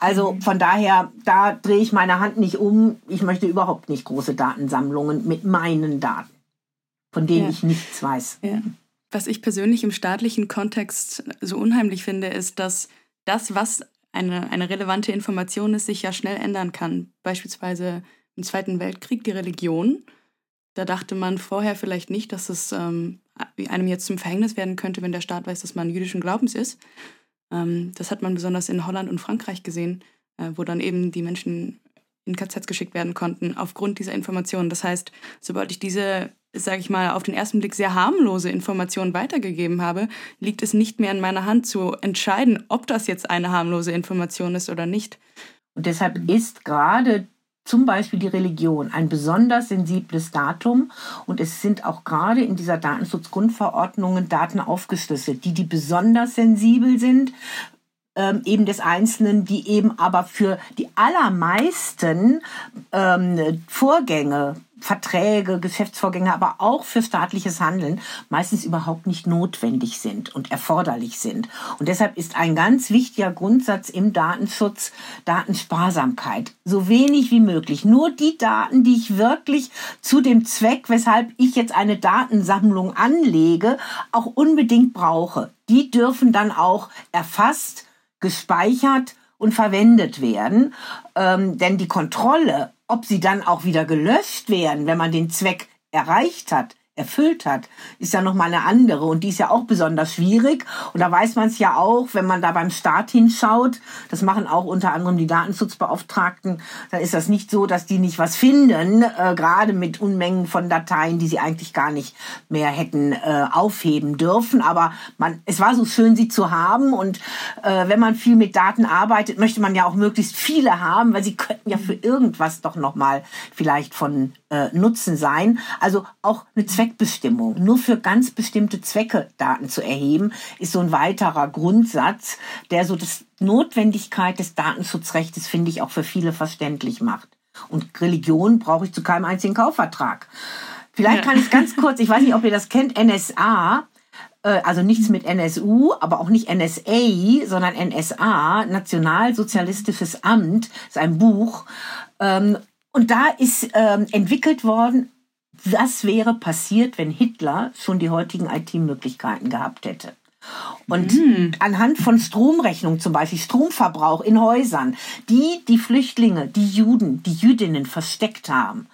Speaker 1: Also mhm. von daher, da drehe ich meine Hand nicht um. Ich möchte überhaupt nicht große Datensammlungen mit meinen Daten, von denen ja. ich nichts weiß.
Speaker 3: Ja. Was ich persönlich im staatlichen Kontext so unheimlich finde, ist, dass das, was eine, eine relevante Information ist, sich ja schnell ändern kann. Beispielsweise im Zweiten Weltkrieg die Religion. Da dachte man vorher vielleicht nicht, dass es ähm, einem jetzt zum Verhängnis werden könnte, wenn der Staat weiß, dass man jüdischen Glaubens ist. Ähm, das hat man besonders in Holland und Frankreich gesehen, äh, wo dann eben die Menschen in KZs geschickt werden konnten aufgrund dieser Informationen. Das heißt, sobald ich diese, sage ich mal, auf den ersten Blick sehr harmlose Information weitergegeben habe, liegt es nicht mehr in meiner Hand zu entscheiden, ob das jetzt eine harmlose Information ist oder nicht.
Speaker 1: Und deshalb ist gerade zum Beispiel die Religion ein besonders sensibles Datum. Und es sind auch gerade in dieser Datenschutzgrundverordnung Daten aufgeschlüsselt, die die besonders sensibel sind, ähm, eben des Einzelnen, die eben aber für die allermeisten ähm, Vorgänge Verträge, Geschäftsvorgänge, aber auch für staatliches Handeln meistens überhaupt nicht notwendig sind und erforderlich sind. Und deshalb ist ein ganz wichtiger Grundsatz im Datenschutz Datensparsamkeit. So wenig wie möglich. Nur die Daten, die ich wirklich zu dem Zweck, weshalb ich jetzt eine Datensammlung anlege, auch unbedingt brauche. Die dürfen dann auch erfasst, gespeichert und verwendet werden. Ähm, denn die Kontrolle ob sie dann auch wieder gelöscht werden, wenn man den Zweck erreicht hat, erfüllt hat, ist ja nochmal eine andere und die ist ja auch besonders schwierig. Und da weiß man es ja auch, wenn man da beim Staat hinschaut, das machen auch unter anderem die Datenschutzbeauftragten, da ist das nicht so, dass die nicht was finden, äh, gerade mit Unmengen von Dateien, die sie eigentlich gar nicht mehr hätten äh, aufheben dürfen. Aber man, es war so schön, sie zu haben und äh, wenn man viel mit Daten arbeitet, möchte man ja auch möglichst viele haben, weil sie könnten ja für irgendwas doch nochmal vielleicht von äh, Nutzen sein. Also auch eine Zweckbestimmung. Nur für ganz bestimmte Zwecke Daten zu erheben, ist so ein weiterer Grundsatz, der so das Notwendigkeit des Datenschutzrechts, finde ich, auch für viele verständlich macht. Und Religion brauche ich zu keinem einzigen Kaufvertrag. Vielleicht kann ich ganz kurz, ich weiß nicht, ob ihr das kennt, NSA, äh, also nichts mit NSU, aber auch nicht NSA, sondern NSA, Nationalsozialistisches Amt, ist ein Buch. Ähm, und da ist ähm, entwickelt worden, was wäre passiert, wenn Hitler schon die heutigen IT-Möglichkeiten gehabt hätte. Und mm. anhand von Stromrechnungen zum Beispiel, Stromverbrauch in Häusern, die die Flüchtlinge, die Juden, die Jüdinnen versteckt haben,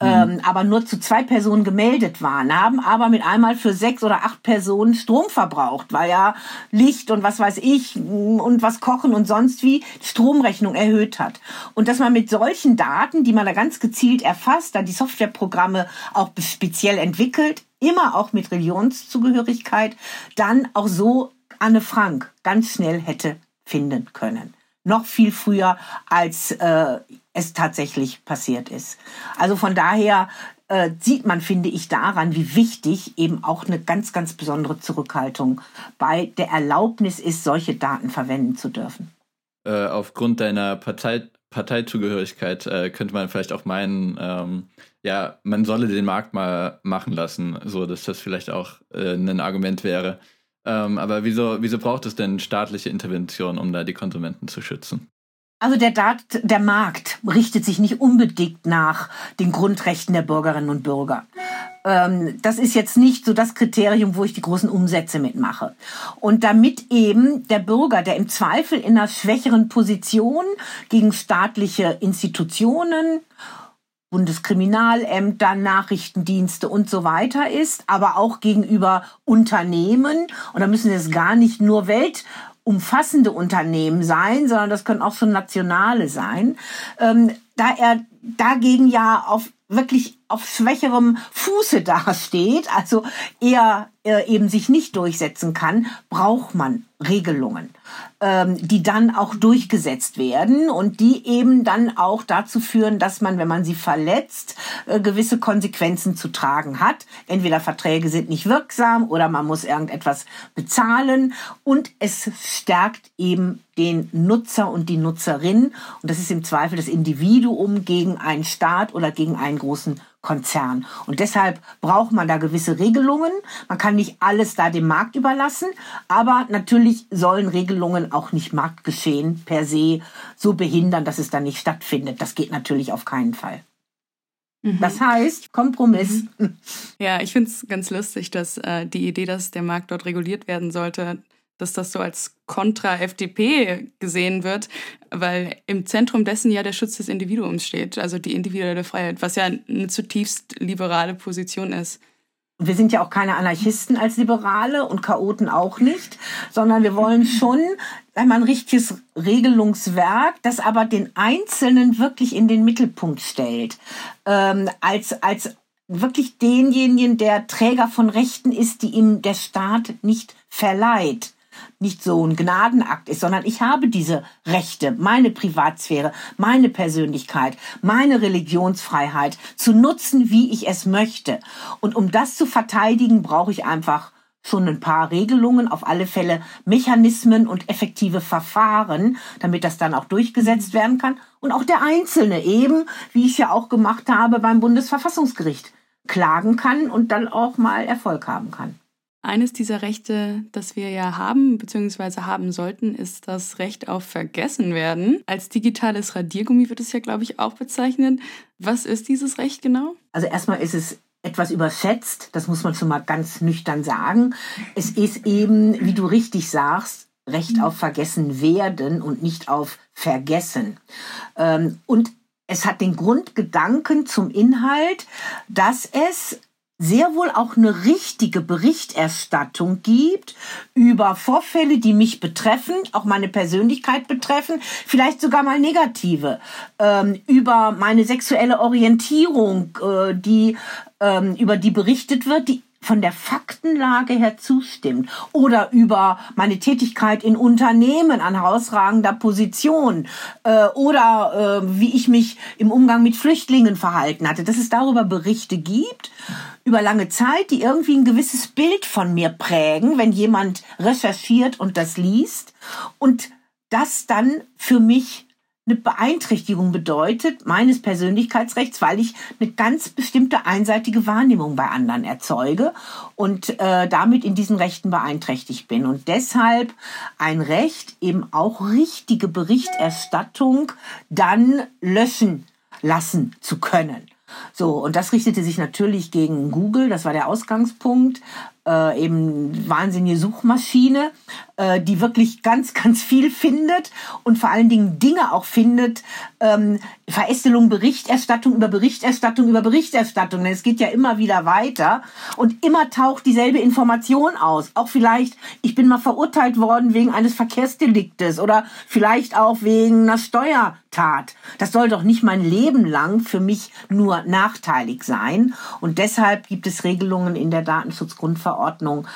Speaker 1: ähm, mhm. aber nur zu zwei Personen gemeldet waren, haben aber mit einmal für sechs oder acht Personen Strom verbraucht, weil ja Licht und was weiß ich und was kochen und sonst wie Stromrechnung erhöht hat. Und dass man mit solchen Daten, die man da ganz gezielt erfasst, dann die Softwareprogramme auch speziell entwickelt, immer auch mit Religionszugehörigkeit, dann auch so Anne Frank ganz schnell hätte finden können noch viel früher, als äh, es tatsächlich passiert ist. Also von daher äh, sieht man, finde ich, daran, wie wichtig eben auch eine ganz, ganz besondere Zurückhaltung bei der Erlaubnis ist, solche Daten verwenden zu dürfen.
Speaker 2: Äh, aufgrund deiner Partei Parteizugehörigkeit äh, könnte man vielleicht auch meinen, ähm, ja, man solle den Markt mal machen lassen, so dass das vielleicht auch äh, ein Argument wäre. Ähm, aber wieso, wieso braucht es denn staatliche Intervention, um da die Konsumenten zu schützen?
Speaker 1: Also der, Dat der Markt richtet sich nicht unbedingt nach den Grundrechten der Bürgerinnen und Bürger. Ähm, das ist jetzt nicht so das Kriterium, wo ich die großen Umsätze mitmache. Und damit eben der Bürger, der im Zweifel in einer schwächeren Position gegen staatliche Institutionen Bundeskriminalämter, Nachrichtendienste und so weiter ist, aber auch gegenüber Unternehmen. Und da müssen es gar nicht nur Welt umfassende Unternehmen sein, sondern das können auch so nationale sein, ähm, da er dagegen ja auf wirklich auf schwächerem Fuße dasteht, also eher äh, eben sich nicht durchsetzen kann, braucht man Regelungen, ähm, die dann auch durchgesetzt werden und die eben dann auch dazu führen, dass man, wenn man sie verletzt, äh, gewisse Konsequenzen zu tragen hat. Entweder Verträge sind nicht wirksam oder man muss irgendetwas bezahlen und es stärkt eben den Nutzer und die Nutzerin und das ist im Zweifel das Individuum gegen gegen einen Staat oder gegen einen großen Konzern. Und deshalb braucht man da gewisse Regelungen. Man kann nicht alles da dem Markt überlassen, aber natürlich sollen Regelungen auch nicht Marktgeschehen per se so behindern, dass es dann nicht stattfindet. Das geht natürlich auf keinen Fall. Mhm. Das heißt, Kompromiss.
Speaker 3: Mhm. Ja, ich finde es ganz lustig, dass äh, die Idee, dass der Markt dort reguliert werden sollte, dass das so als Kontra-FDP gesehen wird, weil im Zentrum dessen ja der Schutz des Individuums steht, also die individuelle Freiheit, was ja eine zutiefst liberale Position ist.
Speaker 1: Wir sind ja auch keine Anarchisten als Liberale und Chaoten auch nicht, sondern wir wollen schon ein richtiges Regelungswerk, das aber den Einzelnen wirklich in den Mittelpunkt stellt, ähm, als, als wirklich denjenigen, der Träger von Rechten ist, die ihm der Staat nicht verleiht nicht so ein Gnadenakt ist, sondern ich habe diese Rechte, meine Privatsphäre, meine Persönlichkeit, meine Religionsfreiheit zu nutzen, wie ich es möchte. Und um das zu verteidigen, brauche ich einfach schon ein paar Regelungen, auf alle Fälle Mechanismen und effektive Verfahren, damit das dann auch durchgesetzt werden kann. Und auch der Einzelne eben, wie ich es ja auch gemacht habe beim Bundesverfassungsgericht, klagen kann und dann auch mal Erfolg haben kann.
Speaker 3: Eines dieser Rechte, das wir ja haben bzw. haben sollten, ist das Recht auf Vergessenwerden. Als digitales Radiergummi wird es ja, glaube ich, auch bezeichnet. Was ist dieses Recht genau?
Speaker 1: Also erstmal ist es etwas überschätzt, das muss man schon mal ganz nüchtern sagen. Es ist eben, wie du richtig sagst, Recht auf Vergessen werden und nicht auf Vergessen. Ähm, und es hat den Grundgedanken zum Inhalt, dass es sehr wohl auch eine richtige Berichterstattung gibt über Vorfälle, die mich betreffen, auch meine Persönlichkeit betreffen, vielleicht sogar mal negative, ähm, über meine sexuelle Orientierung, äh, die ähm, über die berichtet wird, die von der Faktenlage her zustimmt oder über meine Tätigkeit in Unternehmen an herausragender Position äh, oder äh, wie ich mich im Umgang mit Flüchtlingen verhalten hatte, dass es darüber Berichte gibt über lange Zeit, die irgendwie ein gewisses Bild von mir prägen, wenn jemand recherchiert und das liest und das dann für mich eine Beeinträchtigung bedeutet meines Persönlichkeitsrechts, weil ich eine ganz bestimmte einseitige Wahrnehmung bei anderen erzeuge und äh, damit in diesen Rechten beeinträchtigt bin. Und deshalb ein Recht, eben auch richtige Berichterstattung dann löschen lassen zu können. So, und das richtete sich natürlich gegen Google, das war der Ausgangspunkt, äh, eben wahnsinnige Suchmaschine, äh, die wirklich ganz, ganz viel findet und vor allen Dingen Dinge auch findet, ähm, Verästelung, Berichterstattung über Berichterstattung über Berichterstattung. Es geht ja immer wieder weiter und immer taucht dieselbe Information aus. Auch vielleicht, ich bin mal verurteilt worden wegen eines Verkehrsdeliktes oder vielleicht auch wegen einer Steuertat. Das soll doch nicht mein Leben lang für mich nur nachteilig sein. Und deshalb gibt es Regelungen in der Datenschutzgrundverordnung Verordnung,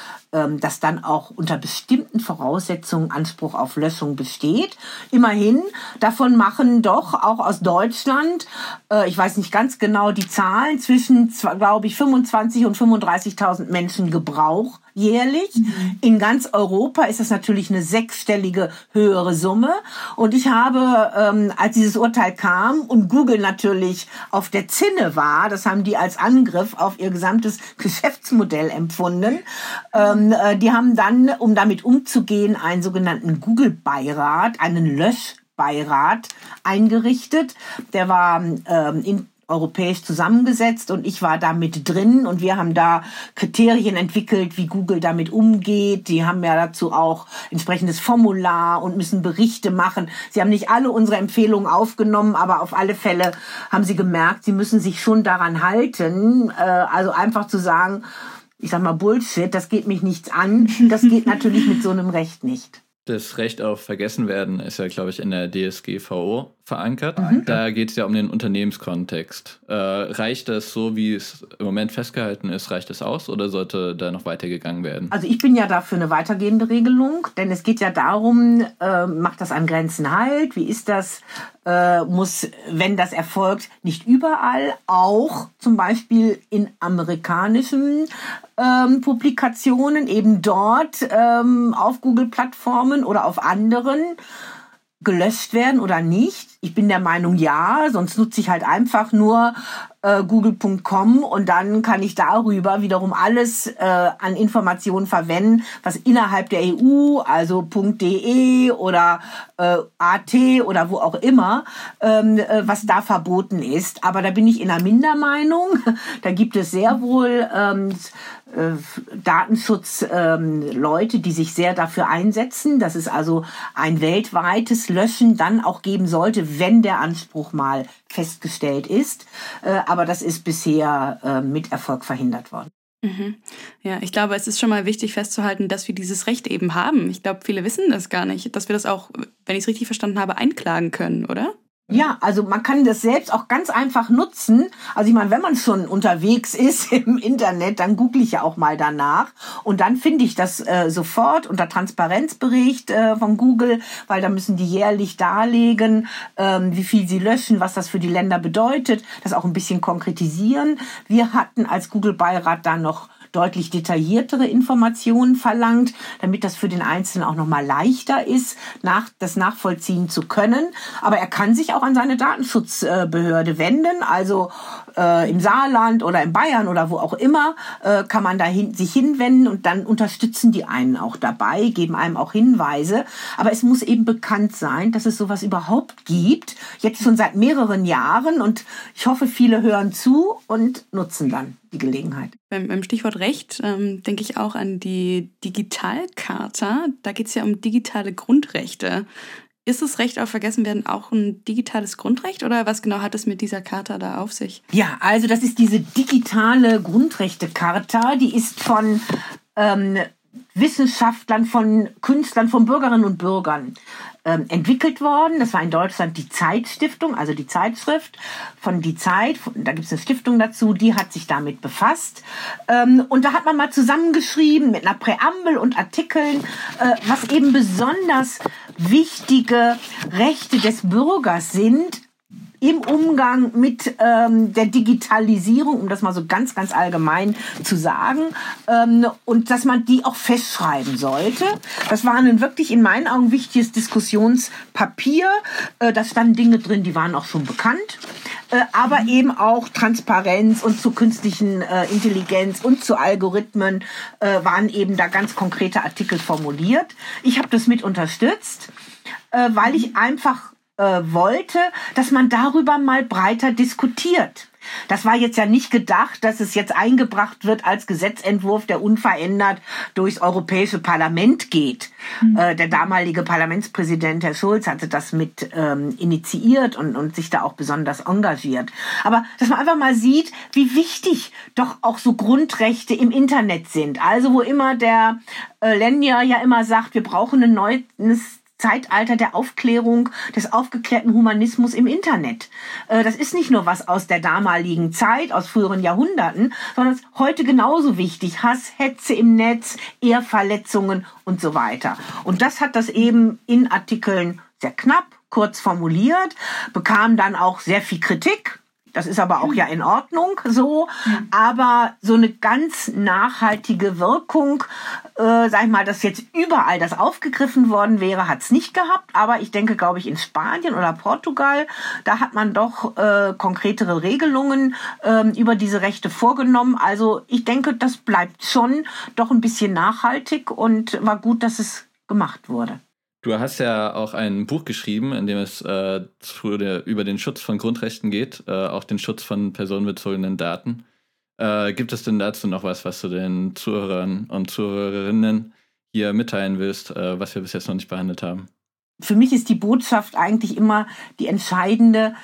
Speaker 1: dass dann auch unter bestimmten Voraussetzungen Anspruch auf Löschung besteht. Immerhin, davon machen doch auch aus Deutschland, äh, ich weiß nicht ganz genau die Zahlen, zwischen, glaube ich, 25 und 35.000 Menschen Gebrauch jährlich. Mhm. In ganz Europa ist das natürlich eine sechsstellige höhere Summe. Und ich habe, ähm, als dieses Urteil kam und Google natürlich auf der Zinne war, das haben die als Angriff auf ihr gesamtes Geschäftsmodell empfunden, ähm, äh, die haben dann, um damit umzugehen, einen sogenannten Google-Beirat, einen Löschbeirat eingerichtet. Der war ähm, in europäisch zusammengesetzt und ich war da mit drin und wir haben da Kriterien entwickelt, wie Google damit umgeht. Die haben ja dazu auch entsprechendes Formular und müssen Berichte machen. Sie haben nicht alle unsere Empfehlungen aufgenommen, aber auf alle Fälle haben sie gemerkt, sie müssen sich schon daran halten. Äh, also einfach zu sagen, ich sag mal Bullshit, das geht mich nichts an. Das geht natürlich mit so einem Recht nicht.
Speaker 2: Das Recht auf Vergessenwerden ist ja, glaube ich, in der DSGVO verankert. Mhm. Da geht es ja um den Unternehmenskontext. Äh, reicht das so, wie es im Moment festgehalten ist, reicht das aus oder sollte da noch weitergegangen werden?
Speaker 1: Also ich bin ja dafür eine weitergehende Regelung, denn es geht ja darum, äh, macht das an Grenzen halt? Wie ist das? Äh, muss, wenn das erfolgt, nicht überall, auch zum Beispiel in amerikanischen ähm, Publikationen, eben dort ähm, auf Google-Plattformen oder auf anderen gelöscht werden oder nicht. Ich bin der Meinung, ja, sonst nutze ich halt einfach nur äh, google.com und dann kann ich darüber wiederum alles äh, an Informationen verwenden, was innerhalb der EU, also .de oder äh, AT oder wo auch immer, ähm, äh, was da verboten ist. Aber da bin ich in einer Mindermeinung. Da gibt es sehr wohl ähm, äh, Datenschutzleute, ähm, die sich sehr dafür einsetzen, dass es also ein weltweites Löschen dann auch geben sollte, wenn der Anspruch mal festgestellt ist. Äh, aber das ist bisher äh, mit Erfolg verhindert worden.
Speaker 3: Mhm. Ja, ich glaube, es ist schon mal wichtig festzuhalten, dass wir dieses Recht eben haben. Ich glaube, viele wissen das gar nicht, dass wir das auch, wenn ich es richtig verstanden habe, einklagen können, oder?
Speaker 1: Ja, also man kann das selbst auch ganz einfach nutzen. Also ich meine, wenn man schon unterwegs ist im Internet, dann google ich ja auch mal danach und dann finde ich das äh, sofort unter Transparenzbericht äh, von Google, weil da müssen die jährlich darlegen, ähm, wie viel sie löschen, was das für die Länder bedeutet, das auch ein bisschen konkretisieren. Wir hatten als Google-Beirat da noch deutlich detailliertere Informationen verlangt, damit das für den Einzelnen auch nochmal leichter ist, nach, das nachvollziehen zu können. Aber er kann sich auch an seine Datenschutzbehörde wenden, also äh, im Saarland oder in Bayern oder wo auch immer, äh, kann man da hin, sich hinwenden und dann unterstützen die einen auch dabei, geben einem auch Hinweise. Aber es muss eben bekannt sein, dass es sowas überhaupt gibt, jetzt schon seit mehreren Jahren und ich hoffe, viele hören zu und nutzen dann die Gelegenheit.
Speaker 3: Beim, beim Stichwort Recht ähm, denke ich auch an die Digitalcharta. Da geht es ja um digitale Grundrechte. Ist das Recht auf Vergessenwerden auch ein digitales Grundrecht oder was genau hat es mit dieser Charta da auf sich?
Speaker 1: Ja, also das ist diese digitale Grundrechtecharta, die ist von ähm, Wissenschaftlern, von Künstlern, von Bürgerinnen und Bürgern ähm, entwickelt worden. Das war in Deutschland die Zeitstiftung, also die Zeitschrift von Die Zeit. Da gibt es eine Stiftung dazu, die hat sich damit befasst. Ähm, und da hat man mal zusammengeschrieben mit einer Präambel und Artikeln, äh, was eben besonders wichtige Rechte des Bürgers sind im Umgang mit ähm, der Digitalisierung, um das mal so ganz, ganz allgemein zu sagen, ähm, und dass man die auch festschreiben sollte. Das war ein wirklich in meinen Augen wichtiges Diskussionspapier. Äh, da standen Dinge drin, die waren auch schon bekannt, äh, aber eben auch Transparenz und zu künstlichen äh, Intelligenz und zu Algorithmen äh, waren eben da ganz konkrete Artikel formuliert. Ich habe das mit unterstützt, äh, weil ich einfach äh, wollte, dass man darüber mal breiter diskutiert. Das war jetzt ja nicht gedacht, dass es jetzt eingebracht wird als Gesetzentwurf, der unverändert durchs Europäische Parlament geht. Mhm. Äh, der damalige Parlamentspräsident Herr Schulz hatte das mit ähm, initiiert und, und sich da auch besonders engagiert. Aber dass man einfach mal sieht, wie wichtig doch auch so Grundrechte im Internet sind. Also wo immer der äh, Lenja ja immer sagt, wir brauchen ein neues Zeitalter der Aufklärung, des aufgeklärten Humanismus im Internet. Äh, das ist nicht nur was aus der damaligen Zeit, aus früheren Jahrhunderten, sondern ist heute genauso wichtig. Hass, Hetze im Netz, Ehrverletzungen und so weiter. Und das hat das eben in Artikeln sehr knapp, kurz formuliert, bekam dann auch sehr viel Kritik das ist aber auch ja in Ordnung so. Aber so eine ganz nachhaltige Wirkung, äh, sag ich mal, dass jetzt überall das aufgegriffen worden wäre, hat es nicht gehabt. Aber ich denke, glaube ich, in Spanien oder Portugal, da hat man doch äh, konkretere Regelungen äh, über diese Rechte vorgenommen. Also ich denke, das bleibt schon doch ein bisschen nachhaltig und war gut, dass es gemacht wurde.
Speaker 2: Du hast ja auch ein Buch geschrieben, in dem es äh, der, über den Schutz von Grundrechten geht, äh, auch den Schutz von personenbezogenen Daten. Äh, gibt es denn dazu noch was, was du den Zuhörern und Zuhörerinnen hier mitteilen willst, äh, was wir bis jetzt noch nicht behandelt haben?
Speaker 1: Für mich ist die Botschaft eigentlich immer die entscheidende,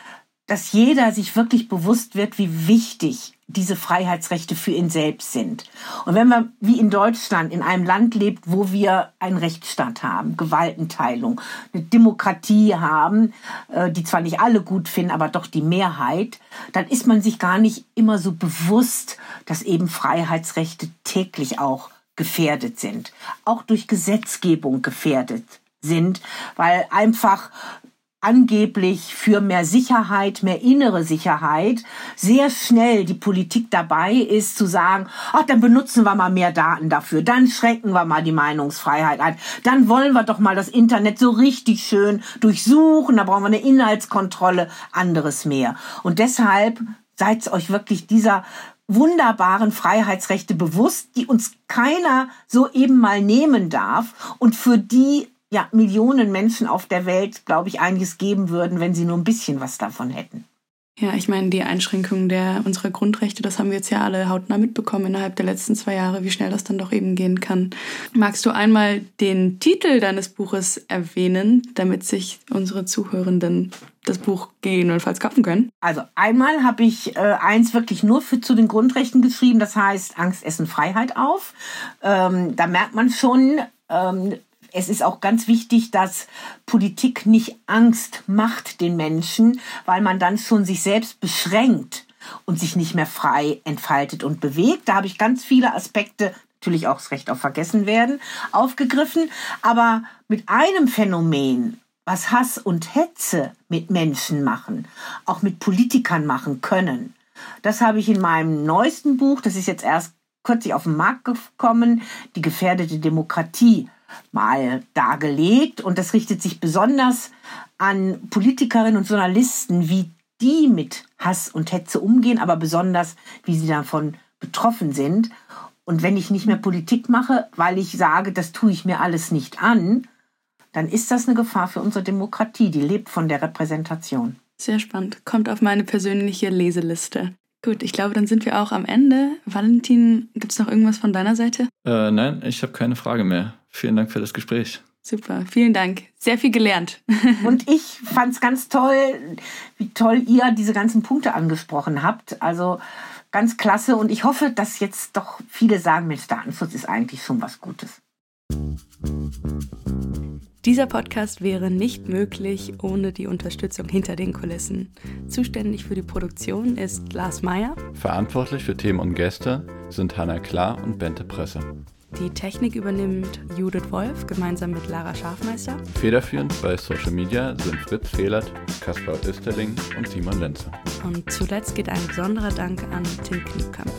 Speaker 1: dass jeder sich wirklich bewusst wird, wie wichtig diese Freiheitsrechte für ihn selbst sind. Und wenn man wie in Deutschland in einem Land lebt, wo wir einen Rechtsstaat haben, Gewaltenteilung, eine Demokratie haben, äh, die zwar nicht alle gut finden, aber doch die Mehrheit, dann ist man sich gar nicht immer so bewusst, dass eben Freiheitsrechte täglich auch gefährdet sind, auch durch Gesetzgebung gefährdet sind, weil einfach angeblich für mehr Sicherheit, mehr innere Sicherheit, sehr schnell die Politik dabei ist zu sagen, ach, dann benutzen wir mal mehr Daten dafür, dann schränken wir mal die Meinungsfreiheit ein, dann wollen wir doch mal das Internet so richtig schön durchsuchen, da brauchen wir eine Inhaltskontrolle, anderes mehr. Und deshalb seid euch wirklich dieser wunderbaren Freiheitsrechte bewusst, die uns keiner so eben mal nehmen darf und für die ja, Millionen Menschen auf der Welt, glaube ich, einiges geben würden, wenn sie nur ein bisschen was davon hätten.
Speaker 3: Ja, ich meine, die Einschränkung der unserer Grundrechte, das haben wir jetzt ja alle hautnah mitbekommen innerhalb der letzten zwei Jahre, wie schnell das dann doch eben gehen kann. Magst du einmal den Titel deines Buches erwähnen, damit sich unsere Zuhörenden das Buch gegebenenfalls kaufen können?
Speaker 1: Also einmal habe ich äh, eins wirklich nur für zu den Grundrechten geschrieben, das heißt Angst, Essen, Freiheit auf. Ähm, da merkt man schon, ähm, es ist auch ganz wichtig, dass Politik nicht Angst macht den Menschen, weil man dann schon sich selbst beschränkt und sich nicht mehr frei entfaltet und bewegt. Da habe ich ganz viele Aspekte, natürlich auch das Recht auf Vergessen werden, aufgegriffen. Aber mit einem Phänomen, was Hass und Hetze mit Menschen machen, auch mit Politikern machen können, das habe ich in meinem neuesten Buch, das ist jetzt erst kürzlich auf den Markt gekommen, die gefährdete Demokratie mal dargelegt. Und das richtet sich besonders an Politikerinnen und Journalisten, wie die mit Hass und Hetze umgehen, aber besonders, wie sie davon betroffen sind. Und wenn ich nicht mehr Politik mache, weil ich sage, das tue ich mir alles nicht an, dann ist das eine Gefahr für unsere Demokratie. Die lebt von der Repräsentation.
Speaker 3: Sehr spannend. Kommt auf meine persönliche Leseliste. Gut, ich glaube, dann sind wir auch am Ende. Valentin, gibt es noch irgendwas von deiner Seite?
Speaker 2: Äh, nein, ich habe keine Frage mehr. Vielen Dank für das Gespräch.
Speaker 3: Super, vielen Dank. Sehr viel gelernt.
Speaker 1: Und ich fand es ganz toll, wie toll ihr diese ganzen Punkte angesprochen habt. Also ganz klasse. Und ich hoffe, dass jetzt doch viele sagen, Mensch, Datenschutz ist eigentlich schon was Gutes.
Speaker 3: Dieser Podcast wäre nicht möglich ohne die Unterstützung hinter den Kulissen. Zuständig für die Produktion ist Lars Meyer.
Speaker 2: Verantwortlich für Themen und Gäste sind Hanna Klar und Bente Presse.
Speaker 3: Die Technik übernimmt Judith Wolf gemeinsam mit Lara Schafmeister.
Speaker 2: Federführend bei Social Media sind Fritz Fehlert, Kaspar Österling und Simon Lenze.
Speaker 3: Und zuletzt geht ein besonderer Dank an Tim Kniepkamp.